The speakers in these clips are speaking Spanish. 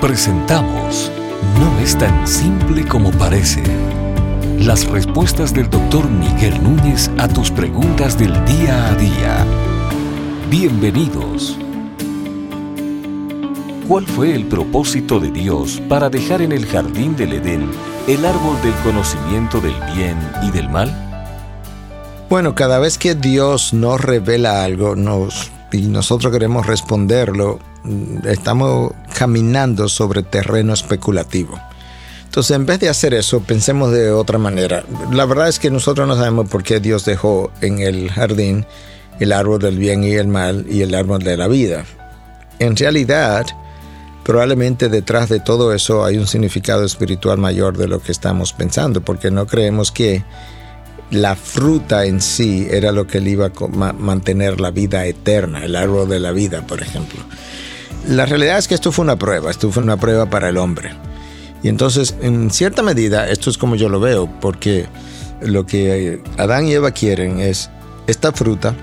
Presentamos No es tan simple como parece. Las respuestas del doctor Miguel Núñez a tus preguntas del día a día. Bienvenidos. ¿Cuál fue el propósito de Dios para dejar en el jardín del Edén el árbol del conocimiento del bien y del mal? Bueno, cada vez que Dios nos revela algo nos, y nosotros queremos responderlo, estamos caminando sobre terreno especulativo. Entonces, en vez de hacer eso, pensemos de otra manera. La verdad es que nosotros no sabemos por qué Dios dejó en el jardín el árbol del bien y el mal y el árbol de la vida. En realidad, probablemente detrás de todo eso hay un significado espiritual mayor de lo que estamos pensando, porque no creemos que la fruta en sí era lo que le iba a mantener la vida eterna, el árbol de la vida, por ejemplo. La realidad es que esto fue una prueba, esto fue una prueba para el hombre. Y entonces, en cierta medida, esto es como yo lo veo, porque lo que Adán y Eva quieren es esta fruta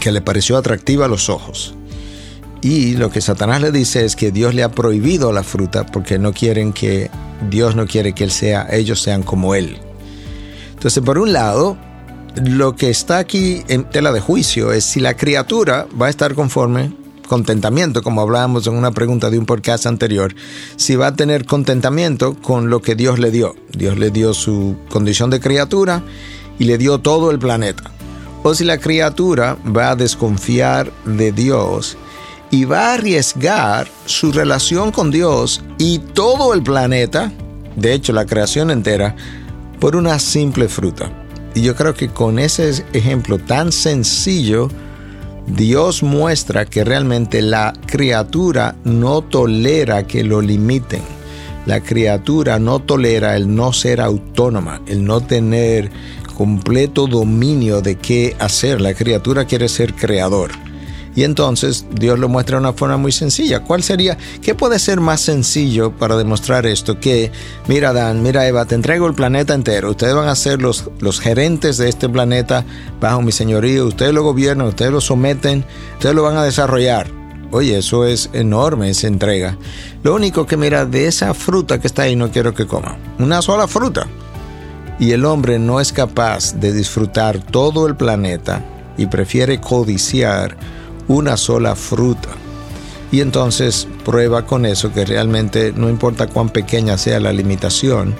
que le pareció atractiva a los ojos. Y lo que Satanás le dice es que Dios le ha prohibido la fruta porque no quieren que Dios no quiere que él sea, ellos sean como él. Entonces, por un lado, lo que está aquí en tela de juicio es si la criatura va a estar conforme contentamiento, como hablábamos en una pregunta de un podcast anterior, si va a tener contentamiento con lo que Dios le dio. Dios le dio su condición de criatura y le dio todo el planeta. O si la criatura va a desconfiar de Dios y va a arriesgar su relación con Dios y todo el planeta, de hecho la creación entera, por una simple fruta. Y yo creo que con ese ejemplo tan sencillo, Dios muestra que realmente la criatura no tolera que lo limiten. La criatura no tolera el no ser autónoma, el no tener completo dominio de qué hacer. La criatura quiere ser creador. Y entonces Dios lo muestra de una forma muy sencilla. ¿Cuál sería? ¿Qué puede ser más sencillo para demostrar esto? Que, mira Dan, mira Eva, te entrego el planeta entero. Ustedes van a ser los, los gerentes de este planeta bajo mi señorío. Ustedes lo gobiernan, ustedes lo someten, ustedes lo van a desarrollar. Oye, eso es enorme, esa entrega. Lo único que mira, de esa fruta que está ahí no quiero que coma. Una sola fruta. Y el hombre no es capaz de disfrutar todo el planeta y prefiere codiciar una sola fruta. Y entonces prueba con eso que realmente no importa cuán pequeña sea la limitación,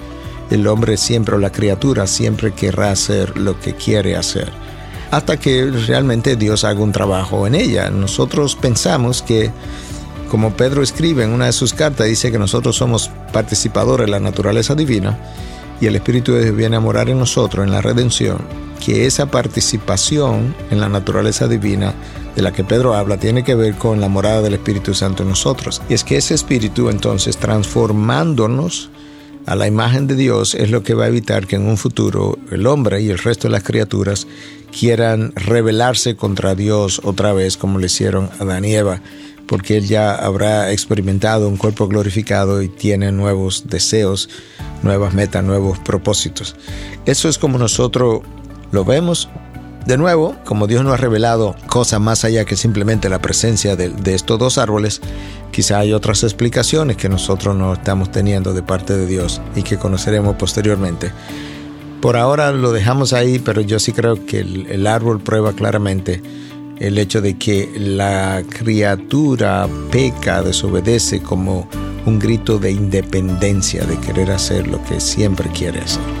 el hombre siempre o la criatura siempre querrá hacer lo que quiere hacer. Hasta que realmente Dios haga un trabajo en ella. Nosotros pensamos que, como Pedro escribe en una de sus cartas, dice que nosotros somos participadores de la naturaleza divina y el Espíritu de Dios viene a morar en nosotros en la redención, que esa participación en la naturaleza divina de la que Pedro habla tiene que ver con la morada del Espíritu Santo en nosotros. Y es que ese Espíritu entonces transformándonos a la imagen de Dios es lo que va a evitar que en un futuro el hombre y el resto de las criaturas quieran rebelarse contra Dios otra vez como le hicieron a Adán y Eva, porque él ya habrá experimentado un cuerpo glorificado y tiene nuevos deseos, nuevas metas, nuevos propósitos. Eso es como nosotros lo vemos de nuevo, como Dios nos ha revelado cosas más allá que simplemente la presencia de, estos dos árboles, quizá hay otras explicaciones que nosotros no estamos teniendo de parte de Dios y que conoceremos posteriormente. Por ahora lo dejamos ahí, pero yo sí creo que el árbol prueba claramente el hecho de que la criatura peca, desobedece como un grito de independencia, de querer hacer lo que siempre quiere hacer.